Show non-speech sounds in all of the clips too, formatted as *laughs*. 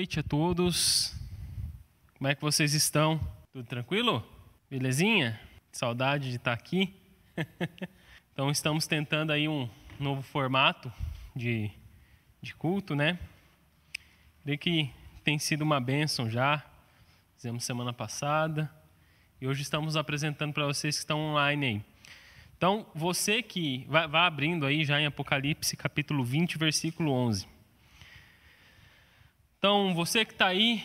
noite a todos. Como é que vocês estão? Tudo tranquilo? Belezinha? Saudade de estar aqui. *laughs* então estamos tentando aí um novo formato de, de culto, né? Creio que tem sido uma bênção já. Fizemos semana passada e hoje estamos apresentando para vocês que estão online aí. Então, você que vai, vai abrindo aí já em Apocalipse capítulo 20, versículo 11. Então, você que está aí,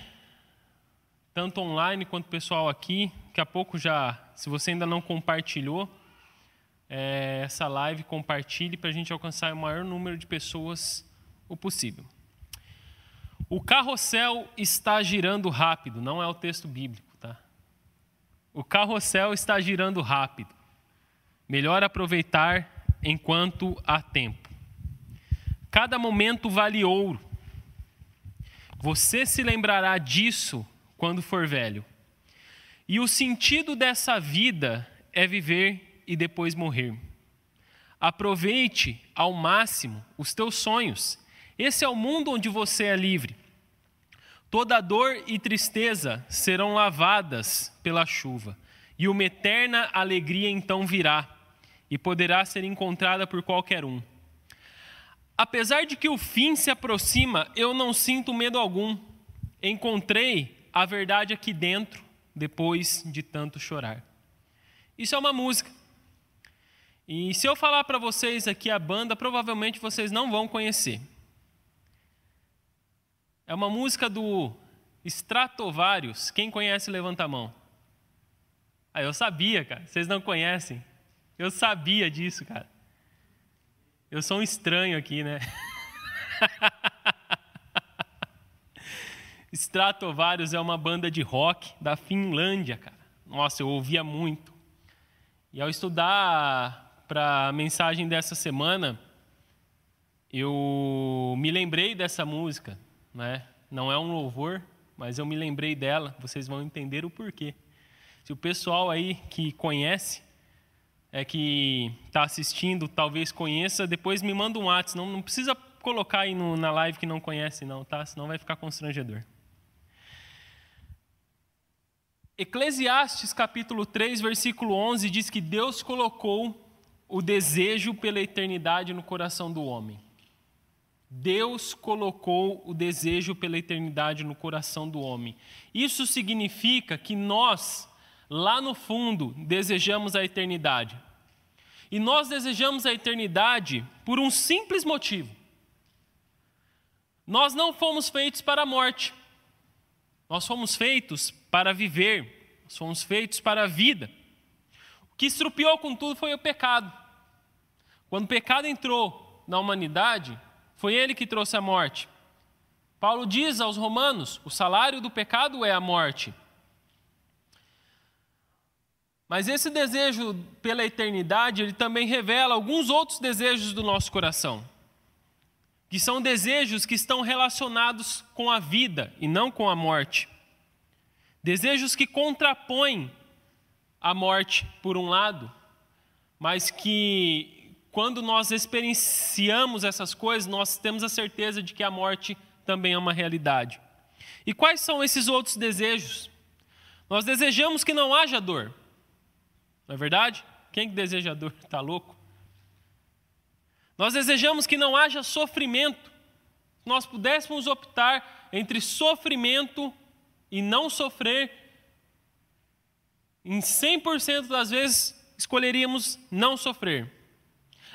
tanto online quanto pessoal aqui, daqui a pouco já, se você ainda não compartilhou é, essa live, compartilhe para a gente alcançar o maior número de pessoas o possível. O carrossel está girando rápido, não é o texto bíblico, tá? O carrossel está girando rápido. Melhor aproveitar enquanto há tempo. Cada momento vale ouro. Você se lembrará disso quando for velho. E o sentido dessa vida é viver e depois morrer. Aproveite ao máximo os teus sonhos. Esse é o mundo onde você é livre. Toda dor e tristeza serão lavadas pela chuva, e uma eterna alegria então virá, e poderá ser encontrada por qualquer um. Apesar de que o fim se aproxima, eu não sinto medo algum. Encontrei a verdade aqui dentro, depois de tanto chorar. Isso é uma música. E se eu falar para vocês aqui a banda, provavelmente vocês não vão conhecer. É uma música do Stratovarius. Quem conhece, levanta a mão. Ah, eu sabia, cara. Vocês não conhecem. Eu sabia disso, cara. Eu sou um estranho aqui, né? *laughs* Stratovarius é uma banda de rock da Finlândia, cara. Nossa, eu ouvia muito. E ao estudar para a mensagem dessa semana, eu me lembrei dessa música, né? Não é um louvor, mas eu me lembrei dela. Vocês vão entender o porquê. Se o pessoal aí que conhece é, que está assistindo talvez conheça, depois me manda um WhatsApp. Não, não precisa colocar aí no, na live que não conhece, não, tá? Senão vai ficar constrangedor. Eclesiastes capítulo 3, versículo 11 diz que Deus colocou o desejo pela eternidade no coração do homem. Deus colocou o desejo pela eternidade no coração do homem. Isso significa que nós, lá no fundo, desejamos a eternidade. E nós desejamos a eternidade por um simples motivo. Nós não fomos feitos para a morte. Nós fomos feitos para viver. Nós fomos feitos para a vida. O que estrupiou com tudo foi o pecado. Quando o pecado entrou na humanidade, foi ele que trouxe a morte. Paulo diz aos romanos: o salário do pecado é a morte. Mas esse desejo pela eternidade, ele também revela alguns outros desejos do nosso coração, que são desejos que estão relacionados com a vida e não com a morte. Desejos que contrapõem a morte, por um lado, mas que, quando nós experienciamos essas coisas, nós temos a certeza de que a morte também é uma realidade. E quais são esses outros desejos? Nós desejamos que não haja dor. Não é verdade? Quem que deseja dor está *laughs* louco? Nós desejamos que não haja sofrimento. Se nós pudéssemos optar entre sofrimento e não sofrer, em 100% das vezes escolheríamos não sofrer.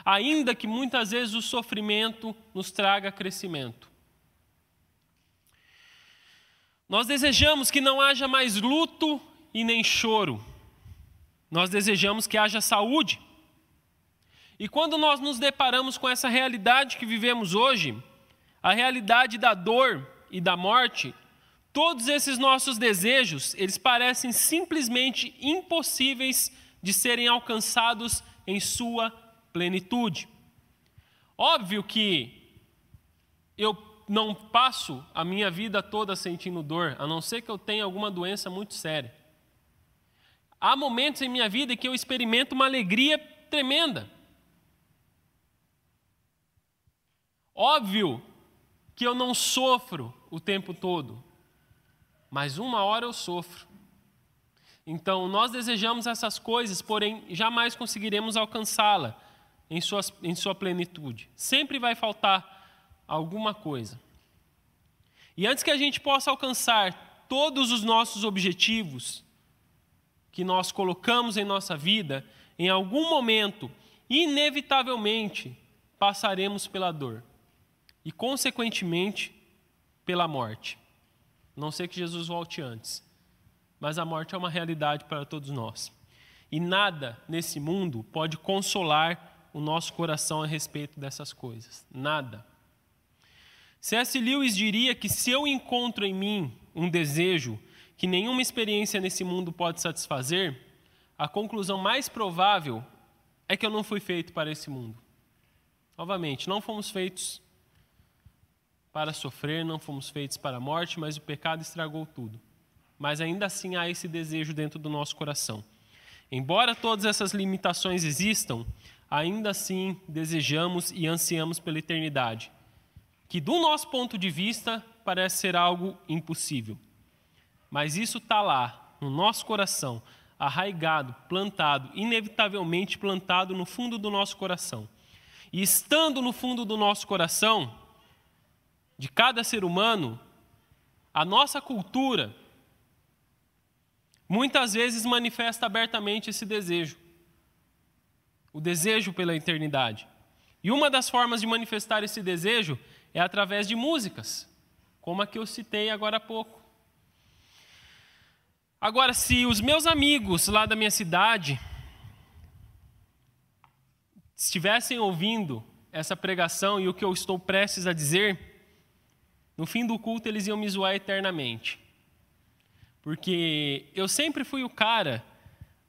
Ainda que muitas vezes o sofrimento nos traga crescimento. Nós desejamos que não haja mais luto e nem choro. Nós desejamos que haja saúde. E quando nós nos deparamos com essa realidade que vivemos hoje, a realidade da dor e da morte, todos esses nossos desejos, eles parecem simplesmente impossíveis de serem alcançados em sua plenitude. Óbvio que eu não passo a minha vida toda sentindo dor, a não ser que eu tenha alguma doença muito séria. Há momentos em minha vida que eu experimento uma alegria tremenda. Óbvio que eu não sofro o tempo todo, mas uma hora eu sofro. Então, nós desejamos essas coisas, porém jamais conseguiremos alcançá-la em, em sua plenitude. Sempre vai faltar alguma coisa. E antes que a gente possa alcançar todos os nossos objetivos que nós colocamos em nossa vida, em algum momento, inevitavelmente, passaremos pela dor e, consequentemente, pela morte. Não sei que Jesus volte antes, mas a morte é uma realidade para todos nós. E nada nesse mundo pode consolar o nosso coração a respeito dessas coisas. Nada. C.S. Lewis diria que se eu encontro em mim um desejo que nenhuma experiência nesse mundo pode satisfazer, a conclusão mais provável é que eu não fui feito para esse mundo. Novamente, não fomos feitos para sofrer, não fomos feitos para a morte, mas o pecado estragou tudo. Mas ainda assim há esse desejo dentro do nosso coração. Embora todas essas limitações existam, ainda assim desejamos e ansiamos pela eternidade, que do nosso ponto de vista parece ser algo impossível. Mas isso está lá, no nosso coração, arraigado, plantado, inevitavelmente plantado no fundo do nosso coração. E estando no fundo do nosso coração, de cada ser humano, a nossa cultura muitas vezes manifesta abertamente esse desejo. O desejo pela eternidade. E uma das formas de manifestar esse desejo é através de músicas, como a que eu citei agora há pouco. Agora, se os meus amigos lá da minha cidade estivessem ouvindo essa pregação e o que eu estou prestes a dizer, no fim do culto eles iam me zoar eternamente. Porque eu sempre fui o cara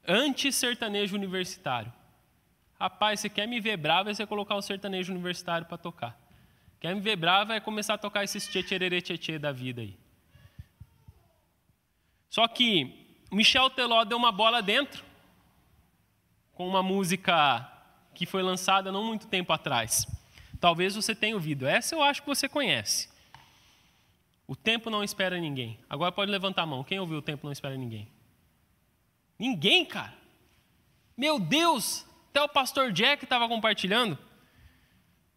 anti-sertanejo universitário. Rapaz, você quer me ver bravo é você colocar o sertanejo universitário para tocar. Quer me ver bravo é começar a tocar esses tchê tchê da vida aí. Só que Michel Teló deu uma bola dentro com uma música que foi lançada não muito tempo atrás. Talvez você tenha ouvido. Essa eu acho que você conhece. O tempo não espera ninguém. Agora pode levantar a mão. Quem ouviu o tempo não espera ninguém? Ninguém, cara. Meu Deus! Até o pastor Jack estava compartilhando.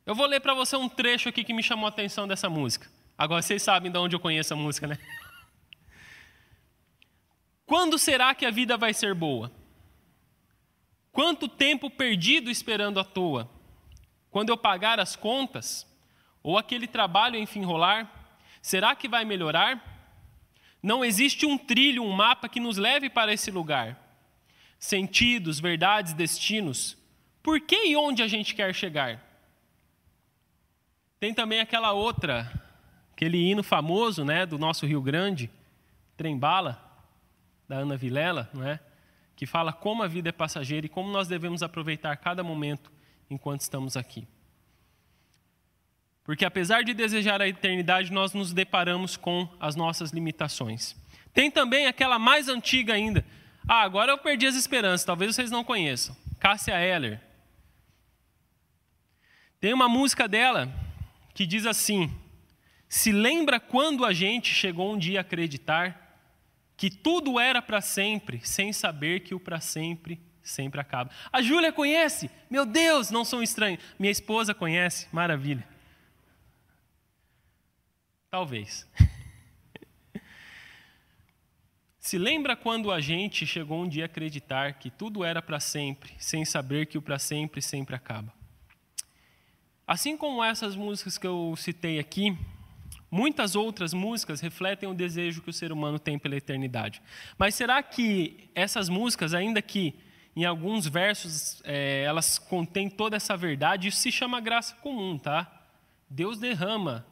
Eu vou ler para você um trecho aqui que me chamou a atenção dessa música. Agora vocês sabem de onde eu conheço a música, né? *laughs* Quando será que a vida vai ser boa? Quanto tempo perdido esperando à toa? Quando eu pagar as contas? Ou aquele trabalho enfim rolar? Será que vai melhorar? Não existe um trilho, um mapa que nos leve para esse lugar. Sentidos, verdades, destinos. Por que e onde a gente quer chegar? Tem também aquela outra, aquele hino famoso, né, do nosso Rio Grande, Trembala, da Ana Vilela, não é? Que fala como a vida é passageira e como nós devemos aproveitar cada momento enquanto estamos aqui. Porque apesar de desejar a eternidade, nós nos deparamos com as nossas limitações. Tem também aquela mais antiga ainda. Ah, agora eu perdi as esperanças, talvez vocês não conheçam. Cássia Eller. Tem uma música dela que diz assim: Se lembra quando a gente chegou um dia a acreditar que tudo era para sempre, sem saber que o para sempre sempre acaba. A Júlia conhece? Meu Deus, não sou estranho. Minha esposa conhece? Maravilha. Talvez. *laughs* Se lembra quando a gente chegou um dia a acreditar que tudo era para sempre, sem saber que o para sempre sempre acaba? Assim como essas músicas que eu citei aqui, muitas outras músicas refletem o desejo que o ser humano tem pela eternidade. Mas será que essas músicas, ainda que em alguns versos é, elas contêm toda essa verdade, isso se chama graça comum, tá? Deus derrama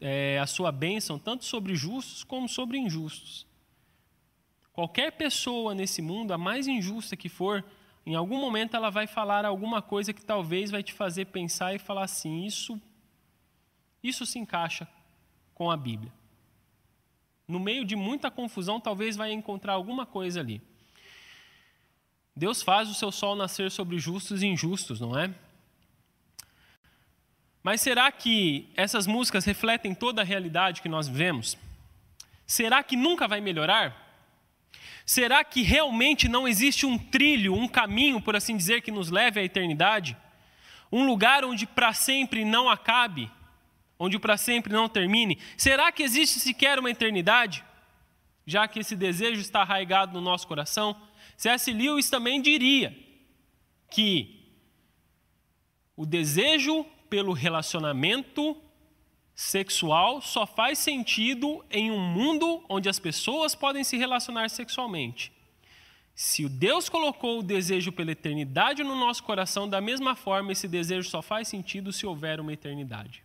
é, a sua bênção tanto sobre justos como sobre injustos. Qualquer pessoa nesse mundo, a mais injusta que for, em algum momento ela vai falar alguma coisa que talvez vai te fazer pensar e falar assim: isso, isso se encaixa com a Bíblia. No meio de muita confusão, talvez vai encontrar alguma coisa ali. Deus faz o seu sol nascer sobre justos e injustos, não é? Mas será que essas músicas refletem toda a realidade que nós vivemos? Será que nunca vai melhorar? Será que realmente não existe um trilho, um caminho, por assim dizer, que nos leve à eternidade? Um lugar onde para sempre não acabe? Onde para sempre não termine? Será que existe sequer uma eternidade? Já que esse desejo está arraigado no nosso coração? C.S. Lewis também diria que o desejo pelo relacionamento sexual só faz sentido em um mundo onde as pessoas podem se relacionar sexualmente. Se o Deus colocou o desejo pela eternidade no nosso coração, da mesma forma, esse desejo só faz sentido se houver uma eternidade.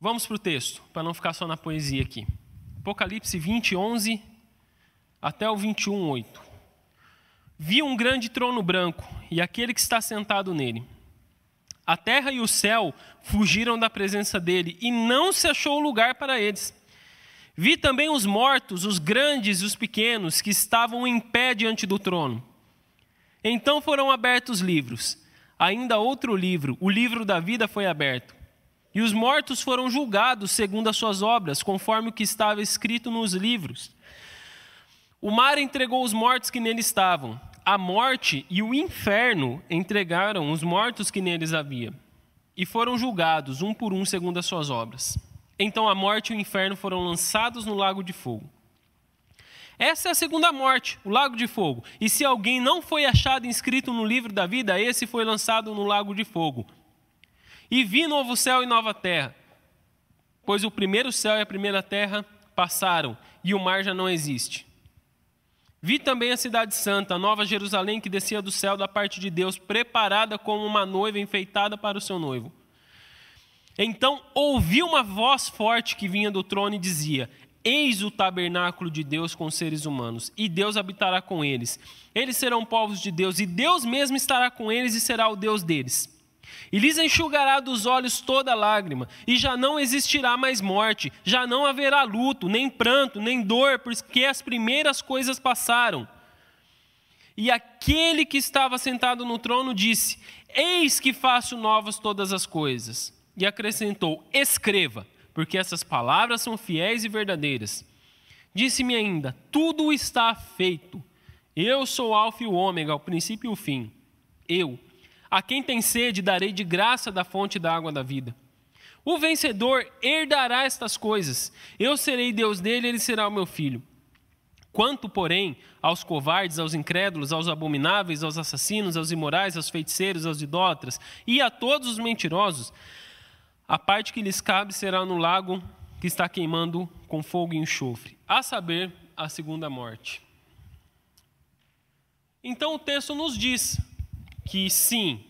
Vamos para o texto, para não ficar só na poesia aqui. Apocalipse 20, 11 até o 21, 8. Vi um grande trono branco e aquele que está sentado nele. A terra e o céu fugiram da presença dele e não se achou lugar para eles. Vi também os mortos, os grandes e os pequenos, que estavam em pé diante do trono. Então foram abertos livros. Ainda outro livro, o livro da vida, foi aberto. E os mortos foram julgados segundo as suas obras, conforme o que estava escrito nos livros. O mar entregou os mortos que nele estavam a morte e o inferno entregaram os mortos que neles havia, e foram julgados, um por um, segundo as suas obras. Então a morte e o inferno foram lançados no lago de fogo. Essa é a segunda morte, o lago de fogo. E se alguém não foi achado inscrito no livro da vida, esse foi lançado no lago de fogo. E vi novo céu e nova terra, pois o primeiro céu e a primeira terra passaram, e o mar já não existe. Vi também a cidade santa, a nova Jerusalém que descia do céu da parte de Deus, preparada como uma noiva enfeitada para o seu noivo. Então ouvi uma voz forte que vinha do trono e dizia: Eis o tabernáculo de Deus com os seres humanos, e Deus habitará com eles. Eles serão povos de Deus, e Deus mesmo estará com eles e será o Deus deles. E lhes enxugará dos olhos toda lágrima, e já não existirá mais morte, já não haverá luto, nem pranto, nem dor, porque as primeiras coisas passaram. E aquele que estava sentado no trono disse: Eis que faço novas todas as coisas. E acrescentou: Escreva, porque essas palavras são fiéis e verdadeiras. Disse-me ainda: Tudo está feito. Eu sou o Alfa e o Ômega, o princípio e o fim. Eu, a quem tem sede, darei de graça da fonte da água da vida. O vencedor herdará estas coisas. Eu serei Deus dele, ele será o meu filho. Quanto, porém, aos covardes, aos incrédulos, aos abomináveis, aos assassinos, aos imorais, aos feiticeiros, aos idólatras e a todos os mentirosos, a parte que lhes cabe será no lago que está queimando com fogo e enxofre, a saber, a segunda morte. Então o texto nos diz que sim,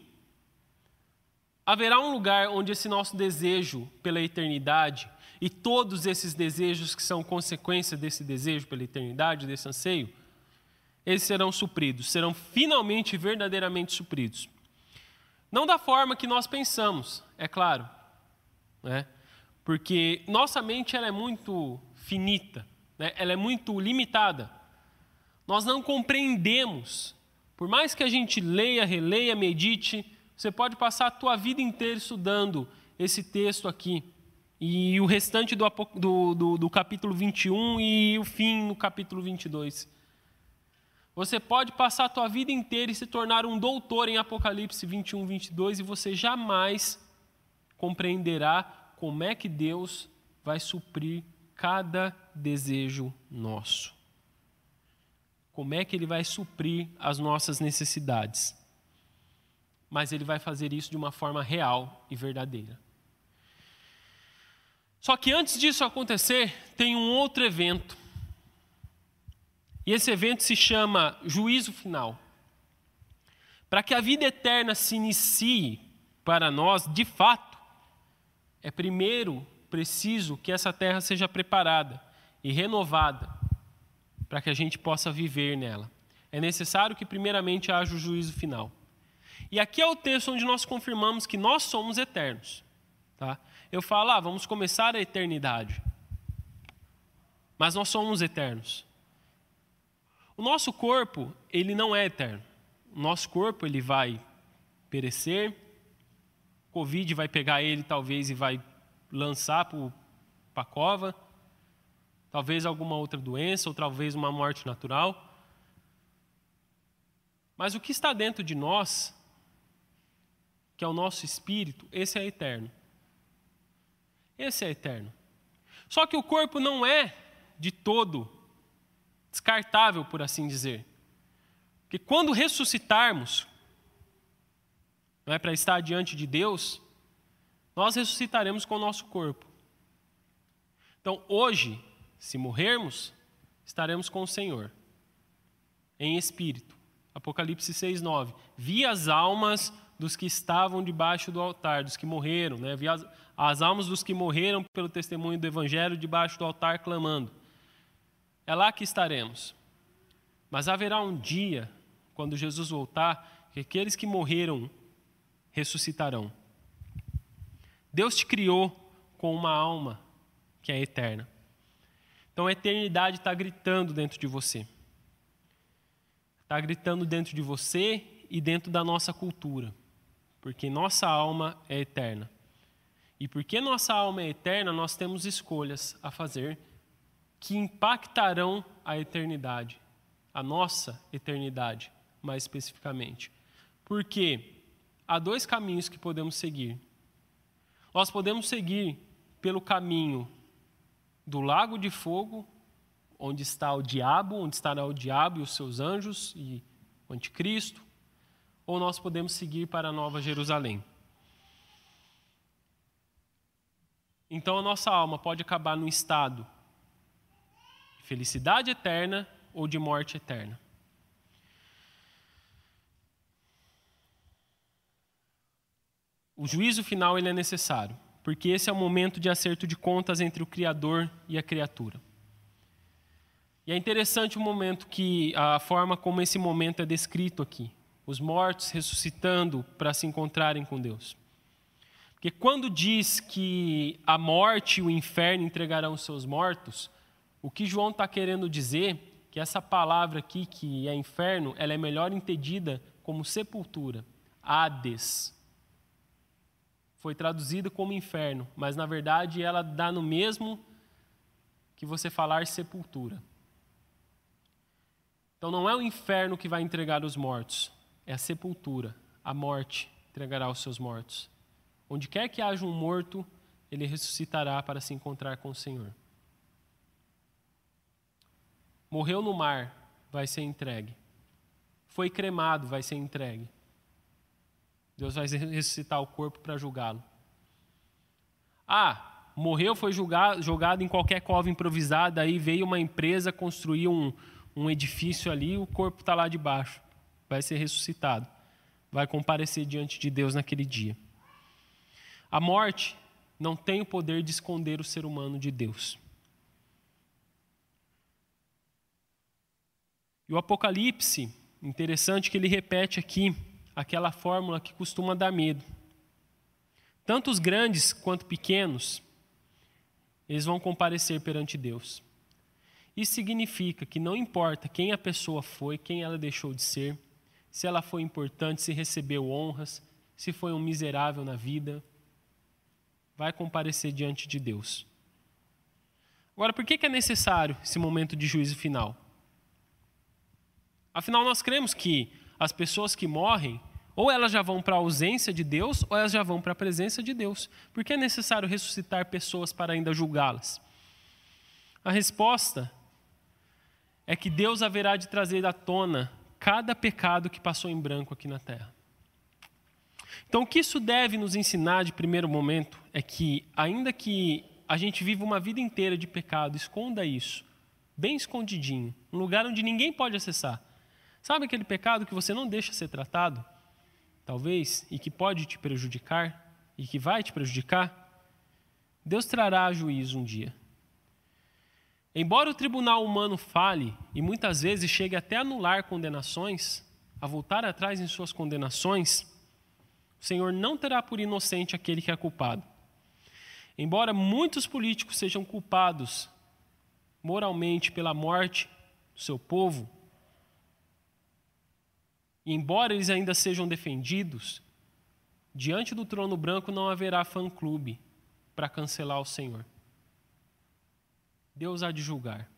haverá um lugar onde esse nosso desejo pela eternidade e todos esses desejos que são consequência desse desejo pela eternidade, desse anseio, eles serão supridos, serão finalmente verdadeiramente supridos. Não da forma que nós pensamos, é claro, né? porque nossa mente ela é muito finita, né? ela é muito limitada. Nós não compreendemos por mais que a gente leia, releia, medite, você pode passar a tua vida inteira estudando esse texto aqui. E o restante do, do, do, do capítulo 21 e o fim no capítulo 22. Você pode passar a tua vida inteira e se tornar um doutor em Apocalipse 21, 22 e você jamais compreenderá como é que Deus vai suprir cada desejo nosso como é que ele vai suprir as nossas necessidades. Mas ele vai fazer isso de uma forma real e verdadeira. Só que antes disso acontecer, tem um outro evento. E esse evento se chama juízo final. Para que a vida eterna se inicie para nós, de fato, é primeiro preciso que essa terra seja preparada e renovada para que a gente possa viver nela. É necessário que, primeiramente, haja o juízo final. E aqui é o texto onde nós confirmamos que nós somos eternos. Tá? Eu falo, ah, vamos começar a eternidade. Mas nós somos eternos. O nosso corpo, ele não é eterno. O nosso corpo, ele vai perecer, Covid vai pegar ele talvez e vai lançar para a cova. Talvez alguma outra doença, ou talvez uma morte natural. Mas o que está dentro de nós, que é o nosso espírito, esse é eterno. Esse é eterno. Só que o corpo não é de todo descartável, por assim dizer. Porque quando ressuscitarmos, não é para estar diante de Deus, nós ressuscitaremos com o nosso corpo. Então, hoje, se morrermos, estaremos com o Senhor, em espírito. Apocalipse 6,9. Vi as almas dos que estavam debaixo do altar, dos que morreram, né? Vi as, as almas dos que morreram pelo testemunho do Evangelho debaixo do altar clamando. É lá que estaremos. Mas haverá um dia, quando Jesus voltar, que aqueles que morreram ressuscitarão. Deus te criou com uma alma que é eterna. Então a eternidade está gritando dentro de você. Está gritando dentro de você e dentro da nossa cultura. Porque nossa alma é eterna. E porque nossa alma é eterna, nós temos escolhas a fazer que impactarão a eternidade, a nossa eternidade, mais especificamente. Porque há dois caminhos que podemos seguir. Nós podemos seguir pelo caminho do lago de fogo, onde está o diabo, onde estará o diabo e os seus anjos e o anticristo, ou nós podemos seguir para a Nova Jerusalém. Então a nossa alma pode acabar num estado felicidade eterna ou de morte eterna. O juízo final ele é necessário, porque esse é o momento de acerto de contas entre o Criador e a criatura. E é interessante o momento que a forma como esse momento é descrito aqui, os mortos ressuscitando para se encontrarem com Deus. Porque quando diz que a morte e o inferno entregarão os seus mortos, o que João está querendo dizer que essa palavra aqui, que é inferno, ela é melhor entendida como sepultura, Hades. Foi traduzida como inferno, mas na verdade ela dá no mesmo que você falar sepultura. Então não é o inferno que vai entregar os mortos, é a sepultura, a morte entregará os seus mortos. Onde quer que haja um morto, ele ressuscitará para se encontrar com o Senhor. Morreu no mar, vai ser entregue. Foi cremado, vai ser entregue. Deus vai ressuscitar o corpo para julgá-lo. Ah, morreu, foi julgado, jogado em qualquer cova improvisada, aí veio uma empresa construir um, um edifício ali, o corpo está lá debaixo. Vai ser ressuscitado. Vai comparecer diante de Deus naquele dia. A morte não tem o poder de esconder o ser humano de Deus. E o Apocalipse, interessante que ele repete aqui aquela fórmula que costuma dar medo. Tanto os grandes quanto pequenos, eles vão comparecer perante Deus. Isso significa que não importa quem a pessoa foi, quem ela deixou de ser, se ela foi importante, se recebeu honras, se foi um miserável na vida, vai comparecer diante de Deus. Agora, por que é necessário esse momento de juízo final? Afinal, nós cremos que as pessoas que morrem, ou elas já vão para a ausência de Deus, ou elas já vão para a presença de Deus. Por que é necessário ressuscitar pessoas para ainda julgá-las? A resposta é que Deus haverá de trazer à tona cada pecado que passou em branco aqui na terra. Então, o que isso deve nos ensinar de primeiro momento é que, ainda que a gente viva uma vida inteira de pecado, esconda isso, bem escondidinho, um lugar onde ninguém pode acessar. Sabe aquele pecado que você não deixa ser tratado? Talvez, e que pode te prejudicar, e que vai te prejudicar? Deus trará juízo um dia. Embora o tribunal humano fale e muitas vezes chegue até a anular condenações, a voltar atrás em suas condenações, o Senhor não terá por inocente aquele que é culpado. Embora muitos políticos sejam culpados moralmente pela morte do seu povo, e embora eles ainda sejam defendidos, diante do trono branco não haverá fã-clube para cancelar o Senhor. Deus há de julgar,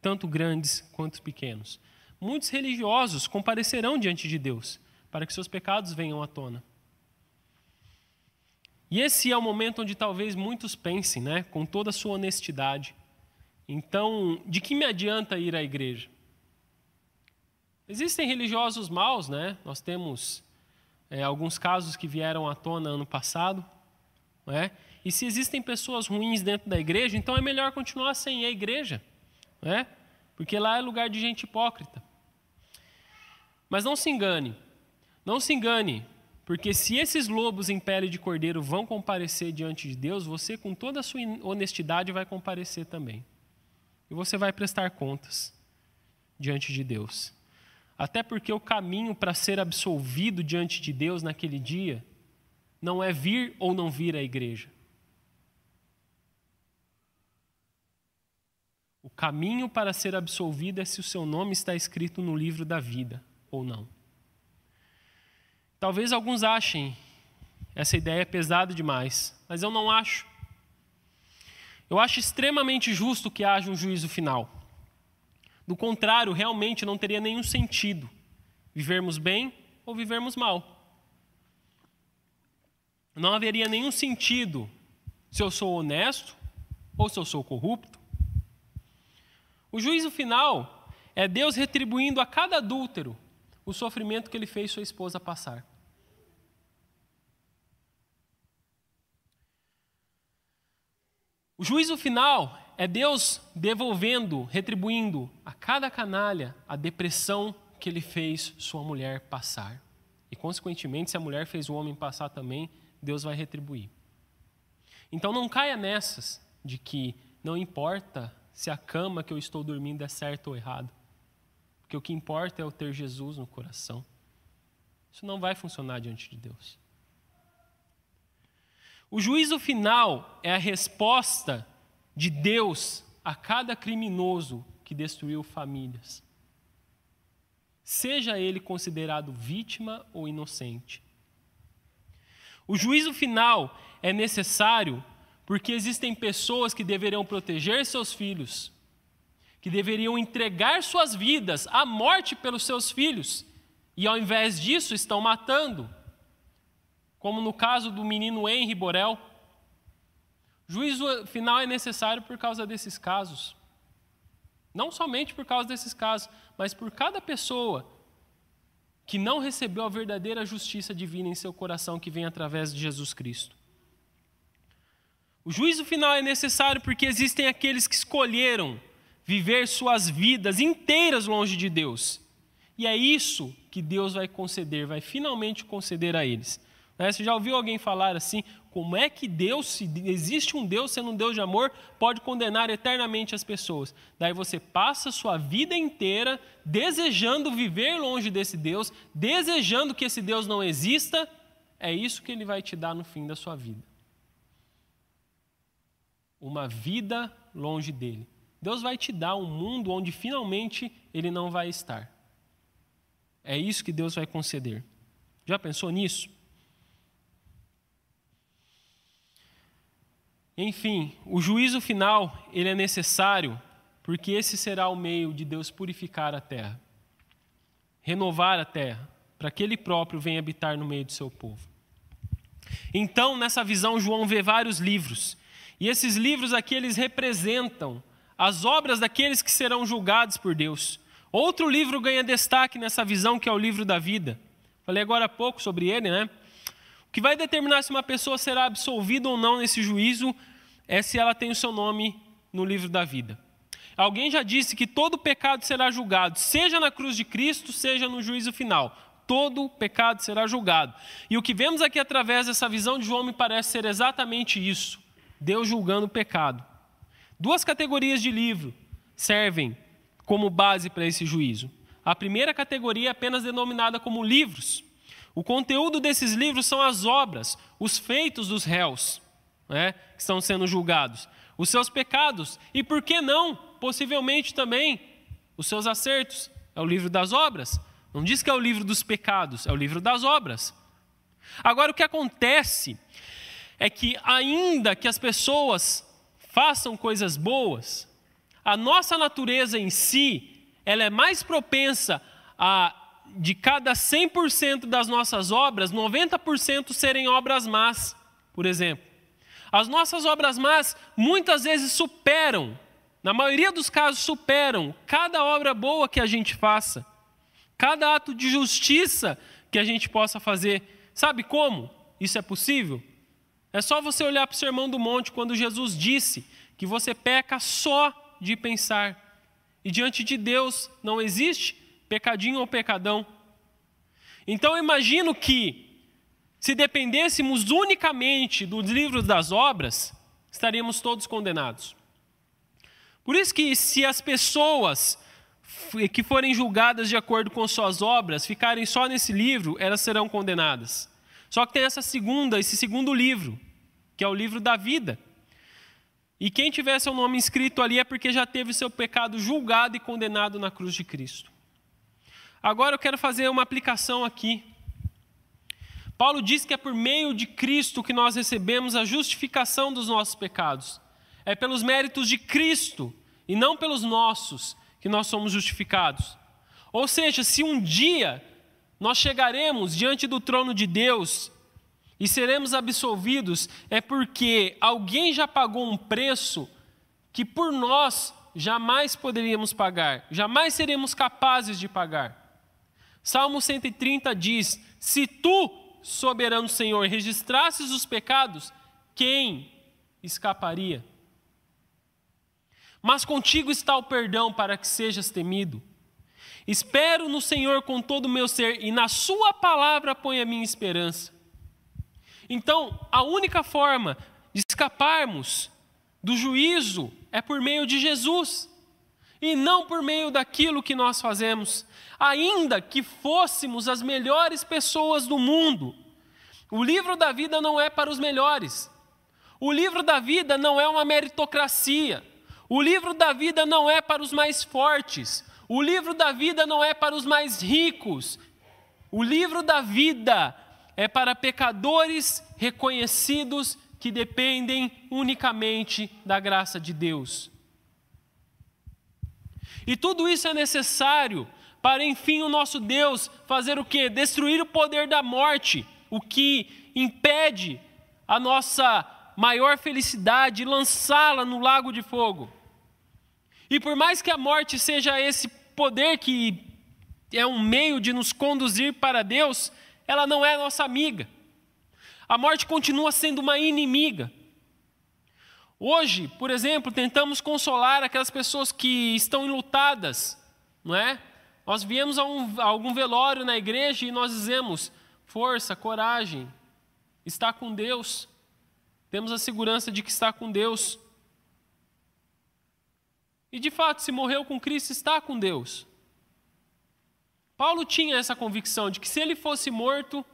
tanto grandes quanto pequenos. Muitos religiosos comparecerão diante de Deus para que seus pecados venham à tona. E esse é o momento onde talvez muitos pensem, né, com toda a sua honestidade. Então, de que me adianta ir à igreja? Existem religiosos maus, né? Nós temos é, alguns casos que vieram à tona ano passado, né? E se existem pessoas ruins dentro da igreja, então é melhor continuar sem à igreja, né? Porque lá é lugar de gente hipócrita. Mas não se engane, não se engane, porque se esses lobos em pele de cordeiro vão comparecer diante de Deus, você, com toda a sua honestidade, vai comparecer também. E você vai prestar contas diante de Deus. Até porque o caminho para ser absolvido diante de Deus naquele dia não é vir ou não vir à igreja. O caminho para ser absolvido é se o seu nome está escrito no livro da vida ou não. Talvez alguns achem essa ideia pesada demais, mas eu não acho. Eu acho extremamente justo que haja um juízo final. Do contrário, realmente não teria nenhum sentido vivermos bem ou vivermos mal. Não haveria nenhum sentido se eu sou honesto ou se eu sou corrupto. O juízo final é Deus retribuindo a cada adúltero o sofrimento que ele fez sua esposa passar. O juízo final é Deus devolvendo, retribuindo a cada canalha a depressão que ele fez sua mulher passar. E, consequentemente, se a mulher fez o homem passar também, Deus vai retribuir. Então, não caia nessas de que não importa se a cama que eu estou dormindo é certa ou errada. Porque o que importa é eu ter Jesus no coração. Isso não vai funcionar diante de Deus. O juízo final é a resposta de Deus a cada criminoso que destruiu famílias. Seja ele considerado vítima ou inocente. O juízo final é necessário porque existem pessoas que deveriam proteger seus filhos, que deveriam entregar suas vidas à morte pelos seus filhos, e ao invés disso estão matando como no caso do menino Henry Borel. Juízo final é necessário por causa desses casos. Não somente por causa desses casos, mas por cada pessoa que não recebeu a verdadeira justiça divina em seu coração que vem através de Jesus Cristo. O juízo final é necessário porque existem aqueles que escolheram viver suas vidas inteiras longe de Deus. E é isso que Deus vai conceder, vai finalmente conceder a eles. Né? Você já ouviu alguém falar assim? Como é que Deus, se existe um Deus sendo um Deus de amor, pode condenar eternamente as pessoas? Daí você passa a sua vida inteira desejando viver longe desse Deus, desejando que esse Deus não exista. É isso que ele vai te dar no fim da sua vida. Uma vida longe dele. Deus vai te dar um mundo onde finalmente ele não vai estar. É isso que Deus vai conceder. Já pensou nisso? Enfim, o juízo final, ele é necessário porque esse será o meio de Deus purificar a terra, renovar a terra, para que ele próprio venha habitar no meio do seu povo. Então, nessa visão, João vê vários livros, e esses livros aqui eles representam as obras daqueles que serão julgados por Deus. Outro livro ganha destaque nessa visão, que é o livro da vida. Falei agora há pouco sobre ele, né? Que vai determinar se uma pessoa será absolvida ou não nesse juízo é se ela tem o seu nome no livro da vida. Alguém já disse que todo pecado será julgado, seja na cruz de Cristo, seja no juízo final. Todo pecado será julgado. E o que vemos aqui através dessa visão de João me parece ser exatamente isso: Deus julgando o pecado. Duas categorias de livro servem como base para esse juízo. A primeira categoria é apenas denominada como livros. O conteúdo desses livros são as obras, os feitos dos réus, né, que estão sendo julgados, os seus pecados e, por que não, possivelmente também, os seus acertos. É o livro das obras. Não diz que é o livro dos pecados, é o livro das obras. Agora, o que acontece é que, ainda que as pessoas façam coisas boas, a nossa natureza em si, ela é mais propensa a, de cada 100% das nossas obras, 90% serem obras más, por exemplo. As nossas obras más muitas vezes superam, na maioria dos casos superam, cada obra boa que a gente faça, cada ato de justiça que a gente possa fazer. Sabe como isso é possível? É só você olhar para o Sermão do Monte, quando Jesus disse que você peca só de pensar. E diante de Deus não existe pecadinho ou pecadão. Então eu imagino que, se dependêssemos unicamente dos livros das obras, estaríamos todos condenados. Por isso que, se as pessoas que forem julgadas de acordo com suas obras ficarem só nesse livro, elas serão condenadas. Só que tem essa segunda, esse segundo livro, que é o livro da vida. E quem tiver seu nome escrito ali é porque já teve seu pecado julgado e condenado na cruz de Cristo. Agora eu quero fazer uma aplicação aqui. Paulo diz que é por meio de Cristo que nós recebemos a justificação dos nossos pecados. É pelos méritos de Cristo e não pelos nossos que nós somos justificados. Ou seja, se um dia nós chegaremos diante do trono de Deus e seremos absolvidos, é porque alguém já pagou um preço que por nós jamais poderíamos pagar, jamais seremos capazes de pagar. Salmo 130 diz: Se tu, soberano Senhor, registrasses os pecados, quem escaparia? Mas contigo está o perdão para que sejas temido. Espero no Senhor com todo o meu ser e na Sua palavra ponho a minha esperança. Então, a única forma de escaparmos do juízo é por meio de Jesus e não por meio daquilo que nós fazemos. Ainda que fôssemos as melhores pessoas do mundo, o livro da vida não é para os melhores. O livro da vida não é uma meritocracia. O livro da vida não é para os mais fortes. O livro da vida não é para os mais ricos. O livro da vida é para pecadores reconhecidos que dependem unicamente da graça de Deus. E tudo isso é necessário para, enfim, o nosso Deus fazer o que? Destruir o poder da morte, o que impede a nossa maior felicidade, lançá-la no lago de fogo. E por mais que a morte seja esse poder que é um meio de nos conduzir para Deus, ela não é nossa amiga. A morte continua sendo uma inimiga. Hoje, por exemplo, tentamos consolar aquelas pessoas que estão enlutadas, não é? Nós viemos a, um, a algum velório na igreja e nós dizemos: força, coragem, está com Deus. Temos a segurança de que está com Deus. E de fato, se morreu com Cristo, está com Deus. Paulo tinha essa convicção de que se ele fosse morto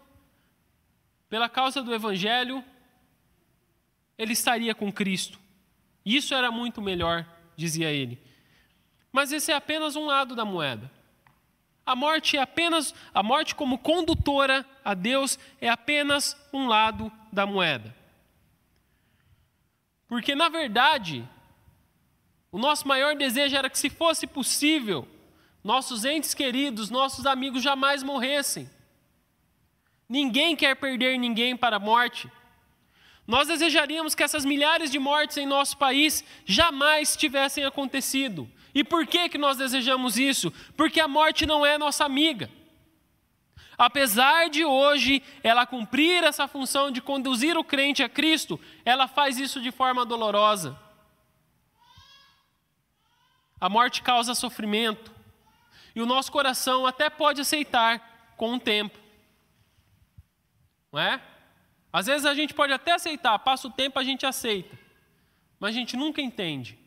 pela causa do Evangelho, ele estaria com Cristo. Isso era muito melhor, dizia ele. Mas esse é apenas um lado da moeda. A morte é apenas a morte como condutora a Deus é apenas um lado da moeda. Porque na verdade, o nosso maior desejo era que, se fosse possível, nossos entes queridos, nossos amigos jamais morressem. Ninguém quer perder ninguém para a morte. Nós desejaríamos que essas milhares de mortes em nosso país jamais tivessem acontecido. E por que, que nós desejamos isso? Porque a morte não é nossa amiga. Apesar de hoje ela cumprir essa função de conduzir o crente a Cristo, ela faz isso de forma dolorosa. A morte causa sofrimento. E o nosso coração até pode aceitar com o tempo. Não é? Às vezes a gente pode até aceitar, passa o tempo a gente aceita. Mas a gente nunca entende.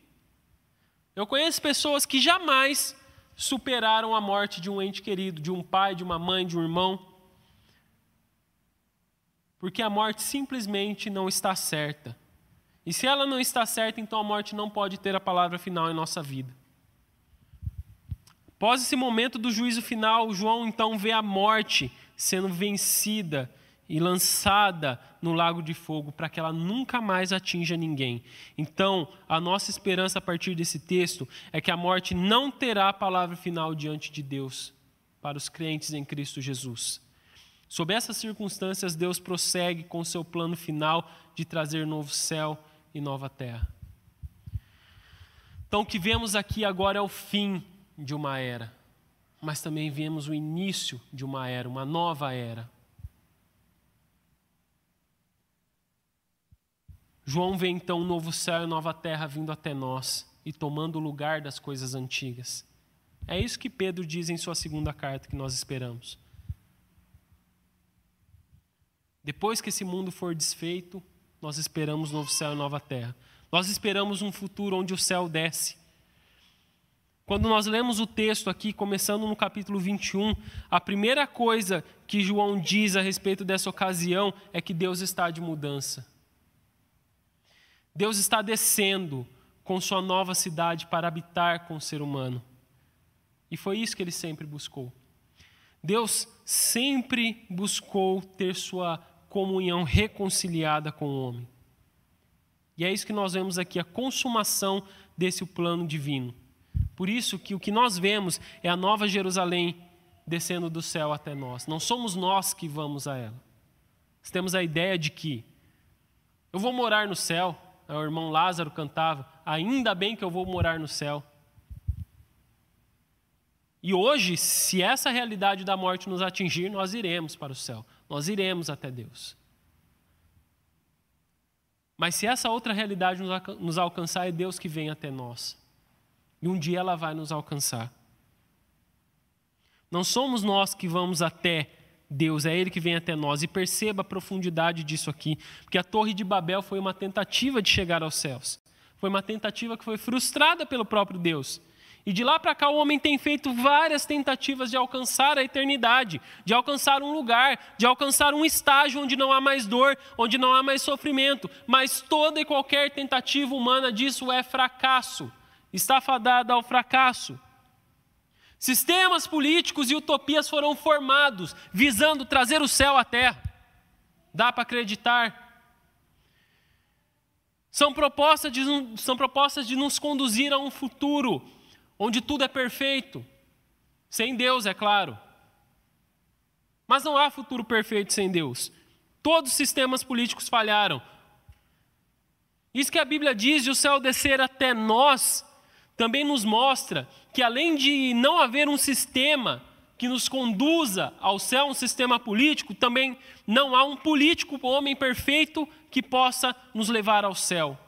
Eu conheço pessoas que jamais superaram a morte de um ente querido, de um pai, de uma mãe, de um irmão. Porque a morte simplesmente não está certa. E se ela não está certa, então a morte não pode ter a palavra final em nossa vida. Após esse momento do juízo final, João então vê a morte sendo vencida e lançada no lago de fogo para que ela nunca mais atinja ninguém. Então, a nossa esperança a partir desse texto é que a morte não terá a palavra final diante de Deus para os crentes em Cristo Jesus. Sob essas circunstâncias, Deus prossegue com seu plano final de trazer novo céu e nova terra. Então, o que vemos aqui agora é o fim de uma era, mas também vemos o início de uma era, uma nova era. João vê então um novo céu e nova terra vindo até nós e tomando o lugar das coisas antigas. É isso que Pedro diz em sua segunda carta que nós esperamos. Depois que esse mundo for desfeito, nós esperamos novo céu e nova terra. Nós esperamos um futuro onde o céu desce. Quando nós lemos o texto aqui, começando no capítulo 21, a primeira coisa que João diz a respeito dessa ocasião é que Deus está de mudança. Deus está descendo com sua nova cidade para habitar com o ser humano. E foi isso que ele sempre buscou. Deus sempre buscou ter sua comunhão reconciliada com o homem. E é isso que nós vemos aqui, a consumação desse plano divino. Por isso que o que nós vemos é a nova Jerusalém descendo do céu até nós. Não somos nós que vamos a ela. Nós temos a ideia de que eu vou morar no céu. O irmão Lázaro cantava: Ainda bem que eu vou morar no céu. E hoje, se essa realidade da morte nos atingir, nós iremos para o céu, nós iremos até Deus. Mas se essa outra realidade nos alcançar, é Deus que vem até nós. E um dia ela vai nos alcançar. Não somos nós que vamos até Deus, é Ele que vem até nós. E perceba a profundidade disso aqui, porque a Torre de Babel foi uma tentativa de chegar aos céus. Foi uma tentativa que foi frustrada pelo próprio Deus. E de lá para cá o homem tem feito várias tentativas de alcançar a eternidade, de alcançar um lugar, de alcançar um estágio onde não há mais dor, onde não há mais sofrimento. Mas toda e qualquer tentativa humana disso é fracasso, está fadada ao fracasso. Sistemas políticos e utopias foram formados visando trazer o céu à terra. Dá para acreditar. São propostas, de, são propostas de nos conduzir a um futuro onde tudo é perfeito, sem Deus, é claro. Mas não há futuro perfeito sem Deus. Todos os sistemas políticos falharam. Isso que a Bíblia diz de o céu descer até nós, também nos mostra que além de não haver um sistema que nos conduza ao céu, um sistema político, também não há um político, um homem perfeito que possa nos levar ao céu.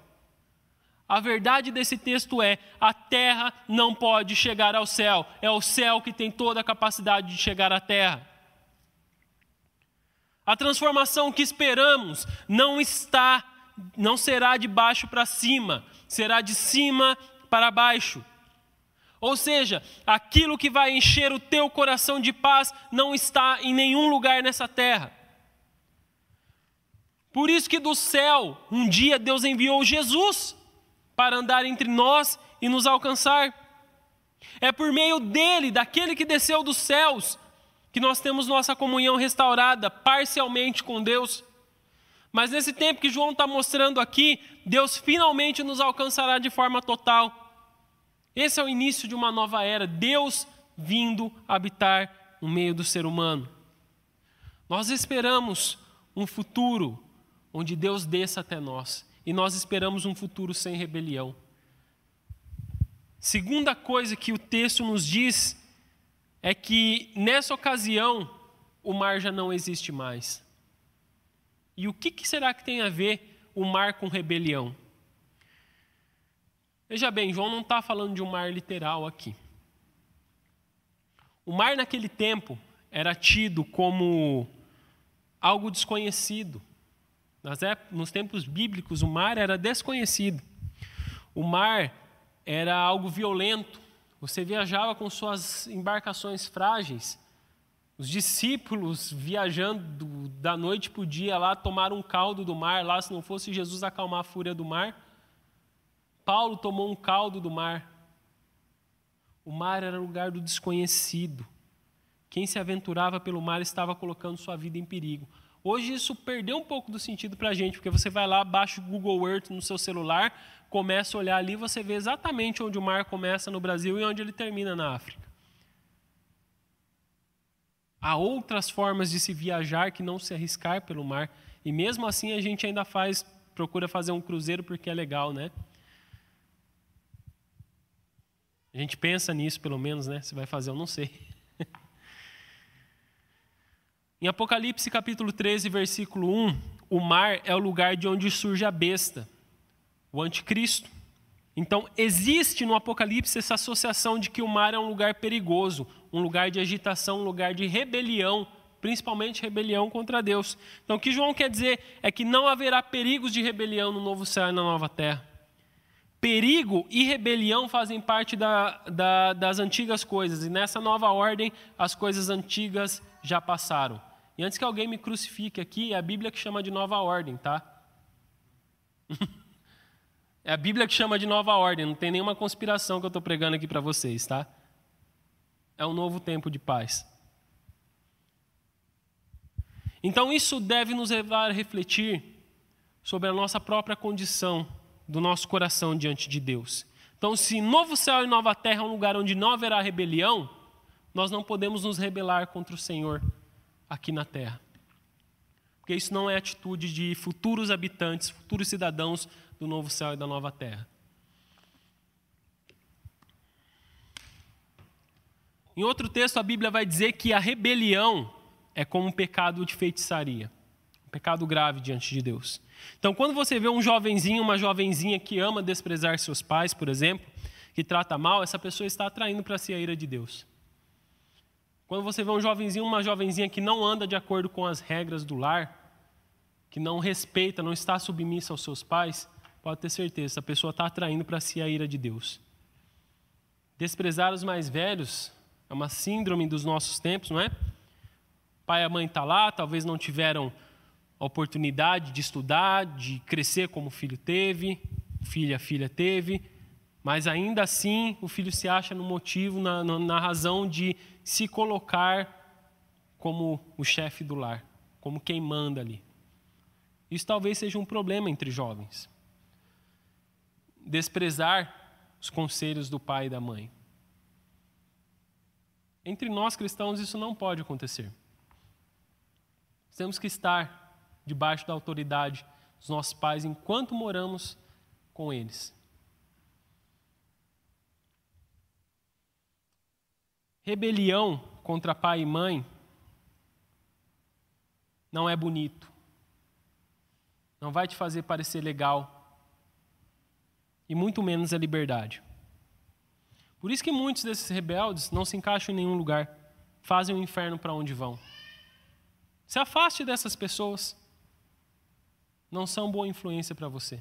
A verdade desse texto é: a terra não pode chegar ao céu, é o céu que tem toda a capacidade de chegar à terra. A transformação que esperamos não está, não será de baixo para cima, será de cima para baixo. Ou seja, aquilo que vai encher o teu coração de paz não está em nenhum lugar nessa terra. Por isso que do céu, um dia Deus enviou Jesus para andar entre nós e nos alcançar. É por meio dele, daquele que desceu dos céus, que nós temos nossa comunhão restaurada parcialmente com Deus. Mas nesse tempo que João está mostrando aqui, Deus finalmente nos alcançará de forma total. Esse é o início de uma nova era, Deus vindo habitar no meio do ser humano. Nós esperamos um futuro onde Deus desça até nós e nós esperamos um futuro sem rebelião. Segunda coisa que o texto nos diz é que nessa ocasião o mar já não existe mais. E o que, será que tem a ver o mar com rebelião? Veja bem, João não está falando de um mar literal aqui. O mar naquele tempo era tido como algo desconhecido, nos tempos bíblicos, o mar era desconhecido. O mar era algo violento. Você viajava com suas embarcações frágeis. Os discípulos viajando da noite para o dia lá tomaram um caldo do mar lá, se não fosse Jesus acalmar a fúria do mar. Paulo tomou um caldo do mar. O mar era lugar do desconhecido. Quem se aventurava pelo mar estava colocando sua vida em perigo. Hoje isso perdeu um pouco do sentido para a gente, porque você vai lá, baixa o Google Earth no seu celular, começa a olhar ali, você vê exatamente onde o mar começa no Brasil e onde ele termina na África. Há outras formas de se viajar que não se arriscar pelo mar, e mesmo assim a gente ainda faz, procura fazer um cruzeiro porque é legal, né? A gente pensa nisso, pelo menos, né? Se vai fazer, eu não sei. *laughs* Em Apocalipse capítulo 13, versículo 1, o mar é o lugar de onde surge a besta, o anticristo. Então, existe no Apocalipse essa associação de que o mar é um lugar perigoso, um lugar de agitação, um lugar de rebelião, principalmente rebelião contra Deus. Então, o que João quer dizer é que não haverá perigos de rebelião no novo céu e na nova terra. Perigo e rebelião fazem parte da, da, das antigas coisas, e nessa nova ordem, as coisas antigas já passaram. E antes que alguém me crucifique aqui, é a Bíblia que chama de nova ordem, tá? *laughs* é a Bíblia que chama de nova ordem, não tem nenhuma conspiração que eu estou pregando aqui para vocês, tá? É um novo tempo de paz. Então isso deve nos levar a refletir sobre a nossa própria condição do nosso coração diante de Deus. Então, se novo céu e nova terra é um lugar onde não haverá rebelião, nós não podemos nos rebelar contra o Senhor aqui na terra. Porque isso não é atitude de futuros habitantes, futuros cidadãos do novo céu e da nova terra. Em outro texto, a Bíblia vai dizer que a rebelião é como um pecado de feitiçaria, pecado grave diante de Deus. Então, quando você vê um jovenzinho, uma jovenzinha que ama desprezar seus pais, por exemplo, que trata mal, essa pessoa está atraindo para si a ira de Deus. Quando você vê um jovenzinho, uma jovenzinha que não anda de acordo com as regras do lar, que não respeita, não está submissa aos seus pais, pode ter certeza, essa pessoa está atraindo para si a ira de Deus. Desprezar os mais velhos é uma síndrome dos nossos tempos, não é? Pai e a mãe estão tá lá, talvez não tiveram a oportunidade de estudar, de crescer como o filho teve, filha, filha teve, mas ainda assim o filho se acha no motivo, na, na razão de se colocar como o chefe do lar, como quem manda ali. Isso talvez seja um problema entre jovens. Desprezar os conselhos do pai e da mãe. Entre nós cristãos isso não pode acontecer. Temos que estar debaixo da autoridade dos nossos pais enquanto moramos com eles. Rebelião contra pai e mãe não é bonito. Não vai te fazer parecer legal. E muito menos a liberdade. Por isso que muitos desses rebeldes não se encaixam em nenhum lugar, fazem o inferno para onde vão. Se afaste dessas pessoas. Não são boa influência para você.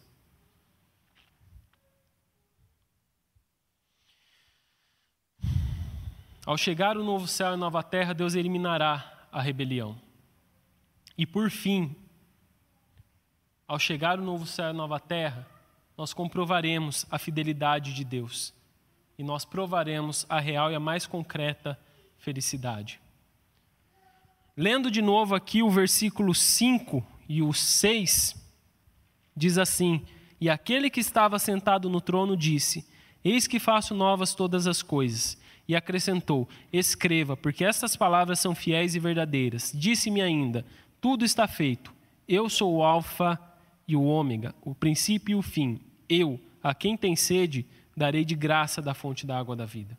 Ao chegar o novo céu e a nova terra, Deus eliminará a rebelião. E por fim, ao chegar o novo céu e a nova terra, nós comprovaremos a fidelidade de Deus e nós provaremos a real e a mais concreta felicidade. Lendo de novo aqui o versículo 5 e o 6, diz assim: E aquele que estava sentado no trono disse: Eis que faço novas todas as coisas. E acrescentou: Escreva, porque estas palavras são fiéis e verdadeiras. Disse-me ainda: Tudo está feito. Eu sou o Alfa e o Ômega, o princípio e o fim. Eu, a quem tem sede, darei de graça da fonte da água da vida.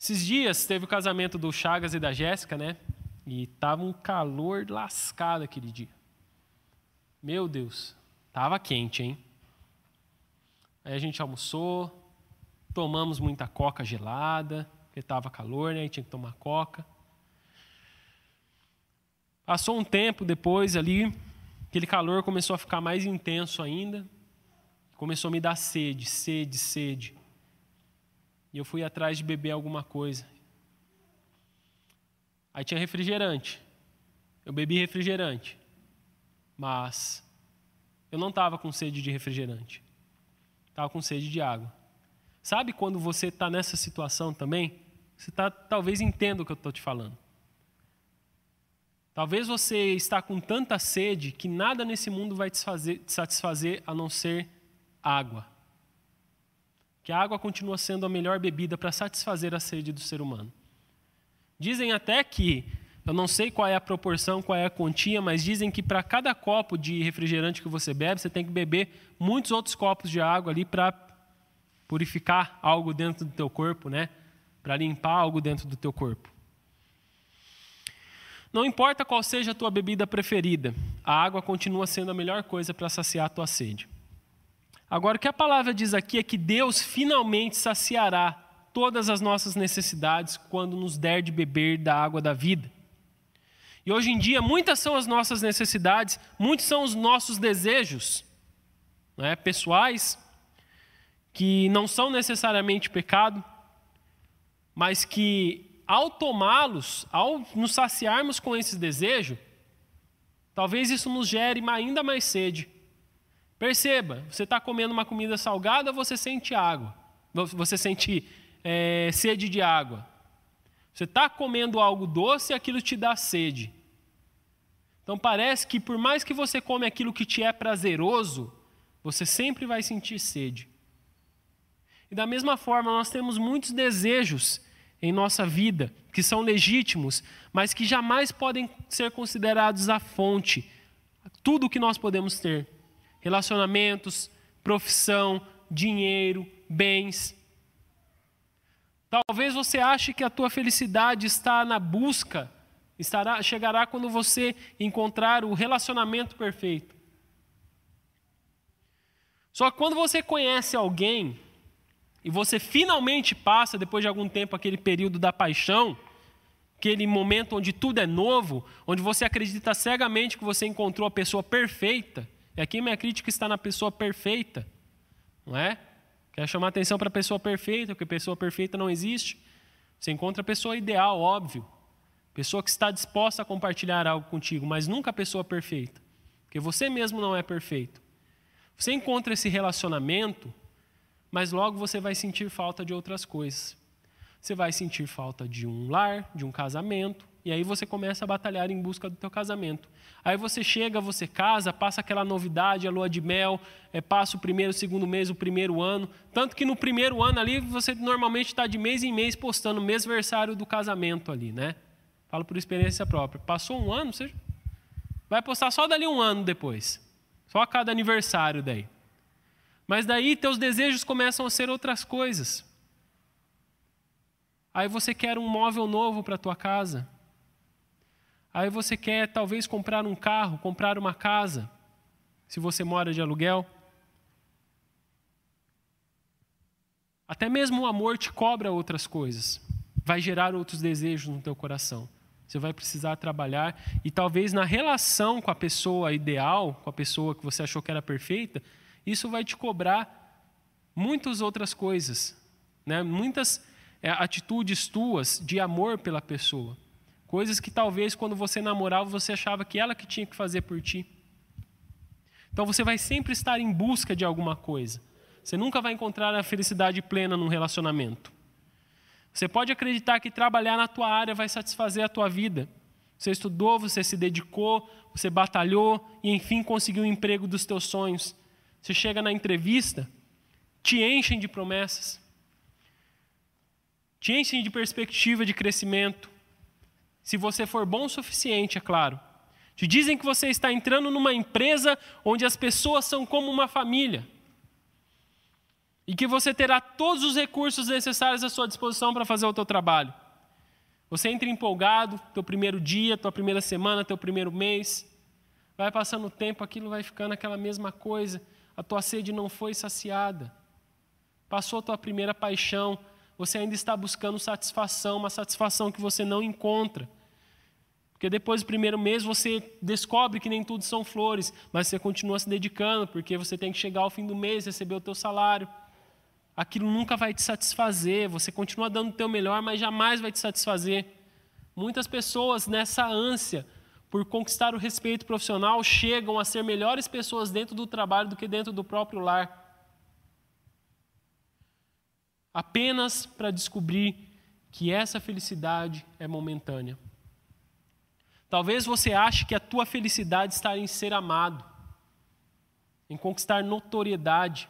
Esses dias teve o casamento do Chagas e da Jéssica, né? E tava um calor lascado aquele dia. Meu Deus, tava quente, hein? Aí a gente almoçou, tomamos muita coca gelada, porque estava calor, né? E tinha que tomar coca. Passou um tempo depois ali, aquele calor começou a ficar mais intenso ainda. Começou a me dar sede, sede, sede. E eu fui atrás de beber alguma coisa. Aí tinha refrigerante. Eu bebi refrigerante. Mas eu não estava com sede de refrigerante. Estava com sede de água. Sabe quando você está nessa situação também? Você tá, talvez entenda o que eu estou te falando. Talvez você está com tanta sede que nada nesse mundo vai te, fazer, te satisfazer a não ser água. Que a água continua sendo a melhor bebida para satisfazer a sede do ser humano. Dizem até que, eu não sei qual é a proporção, qual é a quantia, mas dizem que para cada copo de refrigerante que você bebe, você tem que beber muitos outros copos de água ali para purificar algo dentro do teu corpo, né? Para limpar algo dentro do teu corpo. Não importa qual seja a tua bebida preferida, a água continua sendo a melhor coisa para saciar a tua sede. Agora, o que a palavra diz aqui é que Deus finalmente saciará todas as nossas necessidades quando nos der de beber da água da vida. E hoje em dia, muitas são as nossas necessidades, muitos são os nossos desejos né, pessoais, que não são necessariamente pecado, mas que ao tomá-los, ao nos saciarmos com esse desejo, talvez isso nos gere ainda mais sede. Perceba, você está comendo uma comida salgada, você sente água, você sente é, sede de água. Você está comendo algo doce aquilo te dá sede. Então parece que por mais que você come aquilo que te é prazeroso, você sempre vai sentir sede. E da mesma forma, nós temos muitos desejos em nossa vida, que são legítimos, mas que jamais podem ser considerados a fonte, tudo o que nós podemos ter: relacionamentos, profissão, dinheiro, bens. Talvez você ache que a tua felicidade está na busca, estará, chegará quando você encontrar o relacionamento perfeito. Só que quando você conhece alguém e você finalmente passa, depois de algum tempo, aquele período da paixão, aquele momento onde tudo é novo, onde você acredita cegamente que você encontrou a pessoa perfeita, e aqui minha crítica está na pessoa perfeita, não é? Quer chamar atenção para a pessoa perfeita, porque pessoa perfeita não existe. Você encontra a pessoa ideal, óbvio. Pessoa que está disposta a compartilhar algo contigo, mas nunca a pessoa perfeita. Porque você mesmo não é perfeito. Você encontra esse relacionamento mas logo você vai sentir falta de outras coisas. Você vai sentir falta de um lar, de um casamento, e aí você começa a batalhar em busca do teu casamento. Aí você chega, você casa, passa aquela novidade, a lua de mel, é, passa o primeiro, o segundo mês, o primeiro ano. Tanto que no primeiro ano ali, você normalmente está de mês em mês postando o mêsversário do casamento ali, né? Falo por experiência própria. Passou um ano, você vai postar só dali um ano depois. Só a cada aniversário daí. Mas daí teus desejos começam a ser outras coisas. Aí você quer um móvel novo para tua casa. Aí você quer talvez comprar um carro, comprar uma casa, se você mora de aluguel. Até mesmo o amor te cobra outras coisas, vai gerar outros desejos no teu coração. Você vai precisar trabalhar e talvez na relação com a pessoa ideal, com a pessoa que você achou que era perfeita, isso vai te cobrar muitas outras coisas, né? muitas é, atitudes tuas de amor pela pessoa. Coisas que talvez quando você namorava você achava que ela que tinha que fazer por ti. Então você vai sempre estar em busca de alguma coisa. Você nunca vai encontrar a felicidade plena num relacionamento. Você pode acreditar que trabalhar na tua área vai satisfazer a tua vida. Você estudou, você se dedicou, você batalhou e enfim conseguiu o emprego dos teus sonhos. Você chega na entrevista, te enchem de promessas, te enchem de perspectiva de crescimento. Se você for bom o suficiente, é claro. Te dizem que você está entrando numa empresa onde as pessoas são como uma família. E que você terá todos os recursos necessários à sua disposição para fazer o teu trabalho. Você entra empolgado, teu primeiro dia, tua primeira semana, teu primeiro mês. Vai passando o tempo, aquilo vai ficando aquela mesma coisa a tua sede não foi saciada. Passou a tua primeira paixão, você ainda está buscando satisfação, uma satisfação que você não encontra. Porque depois do primeiro mês você descobre que nem tudo são flores, mas você continua se dedicando, porque você tem que chegar ao fim do mês, receber o teu salário. Aquilo nunca vai te satisfazer, você continua dando o teu melhor, mas jamais vai te satisfazer. Muitas pessoas nessa ânsia por conquistar o respeito profissional, chegam a ser melhores pessoas dentro do trabalho do que dentro do próprio lar. Apenas para descobrir que essa felicidade é momentânea. Talvez você ache que a tua felicidade está em ser amado, em conquistar notoriedade.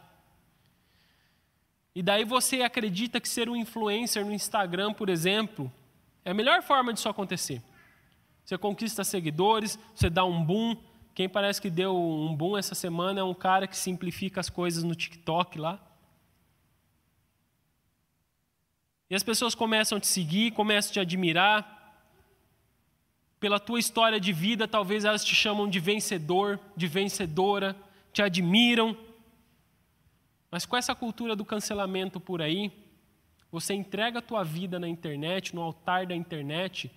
E daí você acredita que ser um influencer no Instagram, por exemplo, é a melhor forma disso acontecer. Você conquista seguidores, você dá um boom. Quem parece que deu um boom essa semana é um cara que simplifica as coisas no TikTok lá. E as pessoas começam a te seguir, começam a te admirar. Pela tua história de vida, talvez elas te chamam de vencedor, de vencedora, te admiram. Mas com essa cultura do cancelamento por aí, você entrega a tua vida na internet, no altar da internet,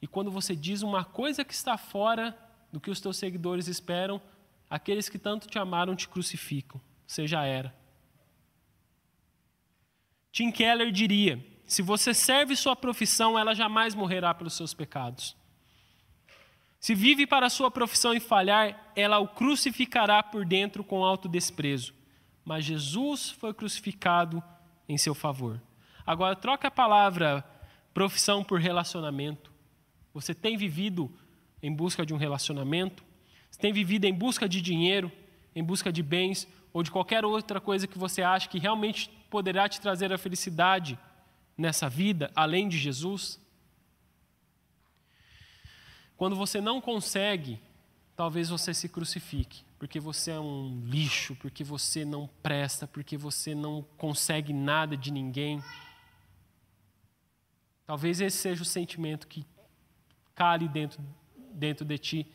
e quando você diz uma coisa que está fora do que os teus seguidores esperam, aqueles que tanto te amaram te crucificam. Você já era. Tim Keller diria: se você serve sua profissão, ela jamais morrerá pelos seus pecados. Se vive para sua profissão e falhar, ela o crucificará por dentro com alto desprezo. Mas Jesus foi crucificado em seu favor. Agora, troca a palavra profissão por relacionamento. Você tem vivido em busca de um relacionamento? Você tem vivido em busca de dinheiro, em busca de bens ou de qualquer outra coisa que você acha que realmente poderá te trazer a felicidade nessa vida, além de Jesus? Quando você não consegue, talvez você se crucifique, porque você é um lixo, porque você não presta, porque você não consegue nada de ninguém. Talvez esse seja o sentimento que cale dentro, dentro de ti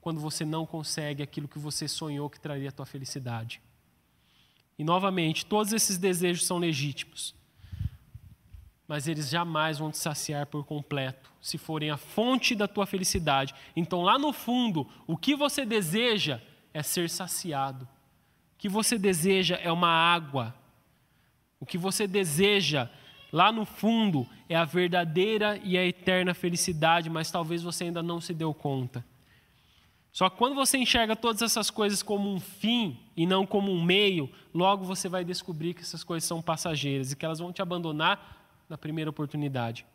quando você não consegue aquilo que você sonhou que traria a tua felicidade. E novamente, todos esses desejos são legítimos, mas eles jamais vão te saciar por completo, se forem a fonte da tua felicidade. Então, lá no fundo, o que você deseja é ser saciado. O que você deseja é uma água. O que você deseja lá no fundo é a verdadeira e a eterna felicidade, mas talvez você ainda não se deu conta. Só que quando você enxerga todas essas coisas como um fim e não como um meio, logo você vai descobrir que essas coisas são passageiras e que elas vão te abandonar na primeira oportunidade.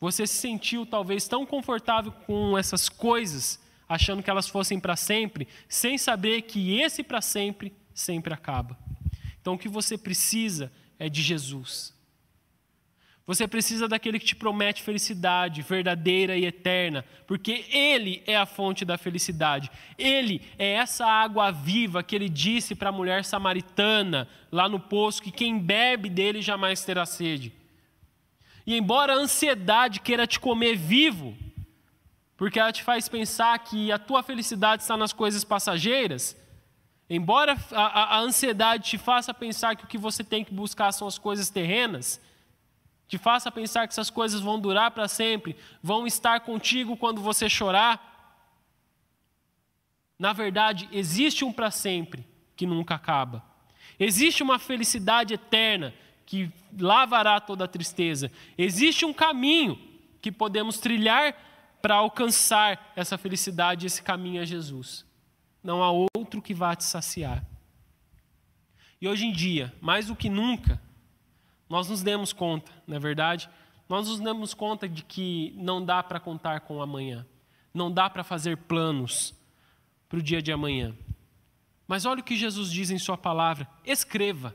Você se sentiu talvez tão confortável com essas coisas, achando que elas fossem para sempre, sem saber que esse para sempre sempre acaba. Então o que você precisa é de Jesus. Você precisa daquele que te promete felicidade verdadeira e eterna, porque Ele é a fonte da felicidade. Ele é essa água viva que ele disse para a mulher samaritana lá no poço: que quem bebe dele jamais terá sede. E embora a ansiedade queira te comer vivo, porque ela te faz pensar que a tua felicidade está nas coisas passageiras, embora a, a, a ansiedade te faça pensar que o que você tem que buscar são as coisas terrenas, te faça pensar que essas coisas vão durar para sempre, vão estar contigo quando você chorar. Na verdade, existe um para sempre que nunca acaba. Existe uma felicidade eterna que lavará toda a tristeza. Existe um caminho que podemos trilhar para alcançar essa felicidade, esse caminho é Jesus. Não há outro que vá te saciar. E hoje em dia, mais do que nunca, nós nos demos conta, não é verdade? Nós nos damos conta de que não dá para contar com o amanhã, não dá para fazer planos para o dia de amanhã. Mas olha o que Jesus diz em Sua palavra: escreva.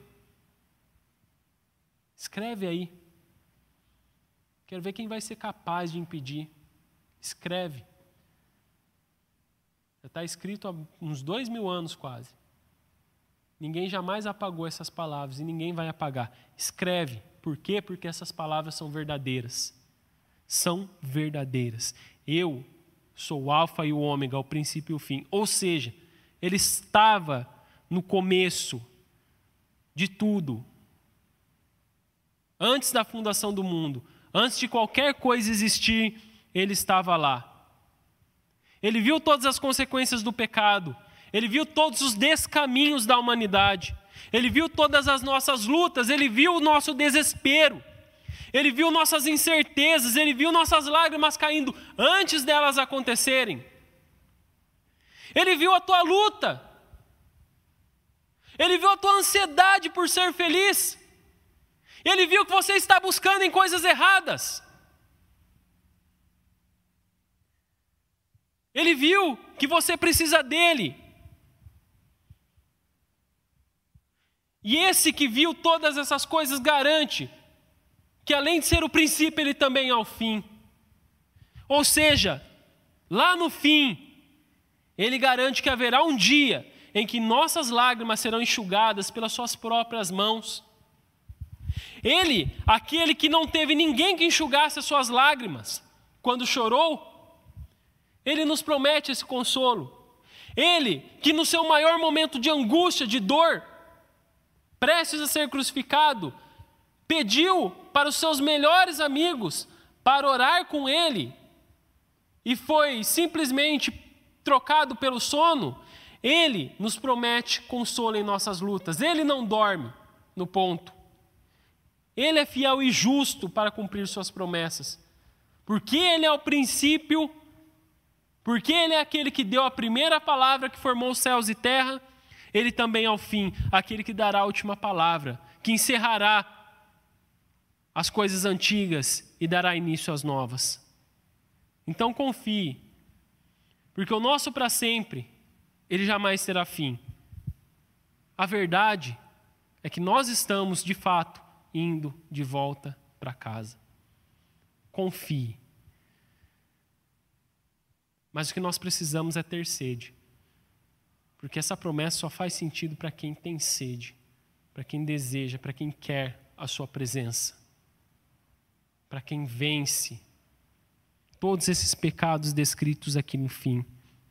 Escreve aí. Quero ver quem vai ser capaz de impedir. Escreve. Já está escrito há uns dois mil anos quase. Ninguém jamais apagou essas palavras e ninguém vai apagar. Escreve. Por quê? Porque essas palavras são verdadeiras. São verdadeiras. Eu sou o Alfa e o Ômega, o princípio e o fim. Ou seja, ele estava no começo de tudo. Antes da fundação do mundo, antes de qualquer coisa existir, ele estava lá. Ele viu todas as consequências do pecado. Ele viu todos os descaminhos da humanidade. Ele viu todas as nossas lutas, ele viu o nosso desespero. Ele viu nossas incertezas, ele viu nossas lágrimas caindo antes delas acontecerem. Ele viu a tua luta. Ele viu a tua ansiedade por ser feliz. Ele viu que você está buscando em coisas erradas. Ele viu que você precisa dele. E esse que viu todas essas coisas garante que, além de ser o princípio, ele também é o fim. Ou seja, lá no fim, ele garante que haverá um dia em que nossas lágrimas serão enxugadas pelas suas próprias mãos. Ele, aquele que não teve ninguém que enxugasse as suas lágrimas quando chorou, ele nos promete esse consolo. Ele, que no seu maior momento de angústia, de dor, prestes a ser crucificado, pediu para os seus melhores amigos para orar com ele e foi simplesmente trocado pelo sono, ele nos promete consolo em nossas lutas. Ele não dorme no ponto. Ele é fiel e justo para cumprir suas promessas. Porque ele é o princípio, porque ele é aquele que deu a primeira palavra que formou os céus e terra, ele também é o fim, aquele que dará a última palavra, que encerrará as coisas antigas e dará início às novas. Então confie, porque o nosso para sempre, ele jamais terá fim. A verdade é que nós estamos, de fato, indo de volta para casa. Confie. Mas o que nós precisamos é ter sede. Porque essa promessa só faz sentido para quem tem sede, para quem deseja, para quem quer a sua presença, para quem vence todos esses pecados descritos aqui no fim.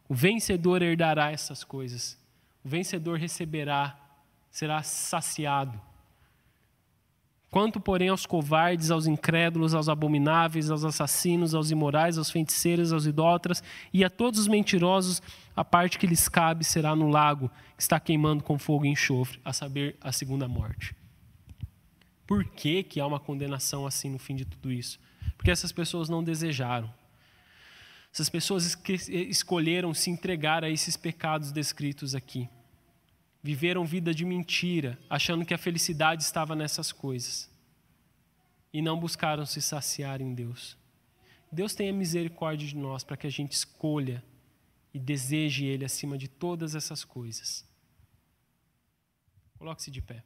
O vencedor herdará essas coisas. O vencedor receberá, será saciado. Quanto, porém, aos covardes, aos incrédulos, aos abomináveis, aos assassinos, aos imorais, aos feiticeiros, aos idólatras e a todos os mentirosos, a parte que lhes cabe será no lago, que está queimando com fogo e enxofre, a saber, a segunda morte. Por que, que há uma condenação assim no fim de tudo isso? Porque essas pessoas não desejaram. Essas pessoas escolheram se entregar a esses pecados descritos aqui viveram vida de mentira, achando que a felicidade estava nessas coisas. E não buscaram se saciar em Deus. Deus tenha misericórdia de nós para que a gente escolha e deseje Ele acima de todas essas coisas. Coloque-se de pé.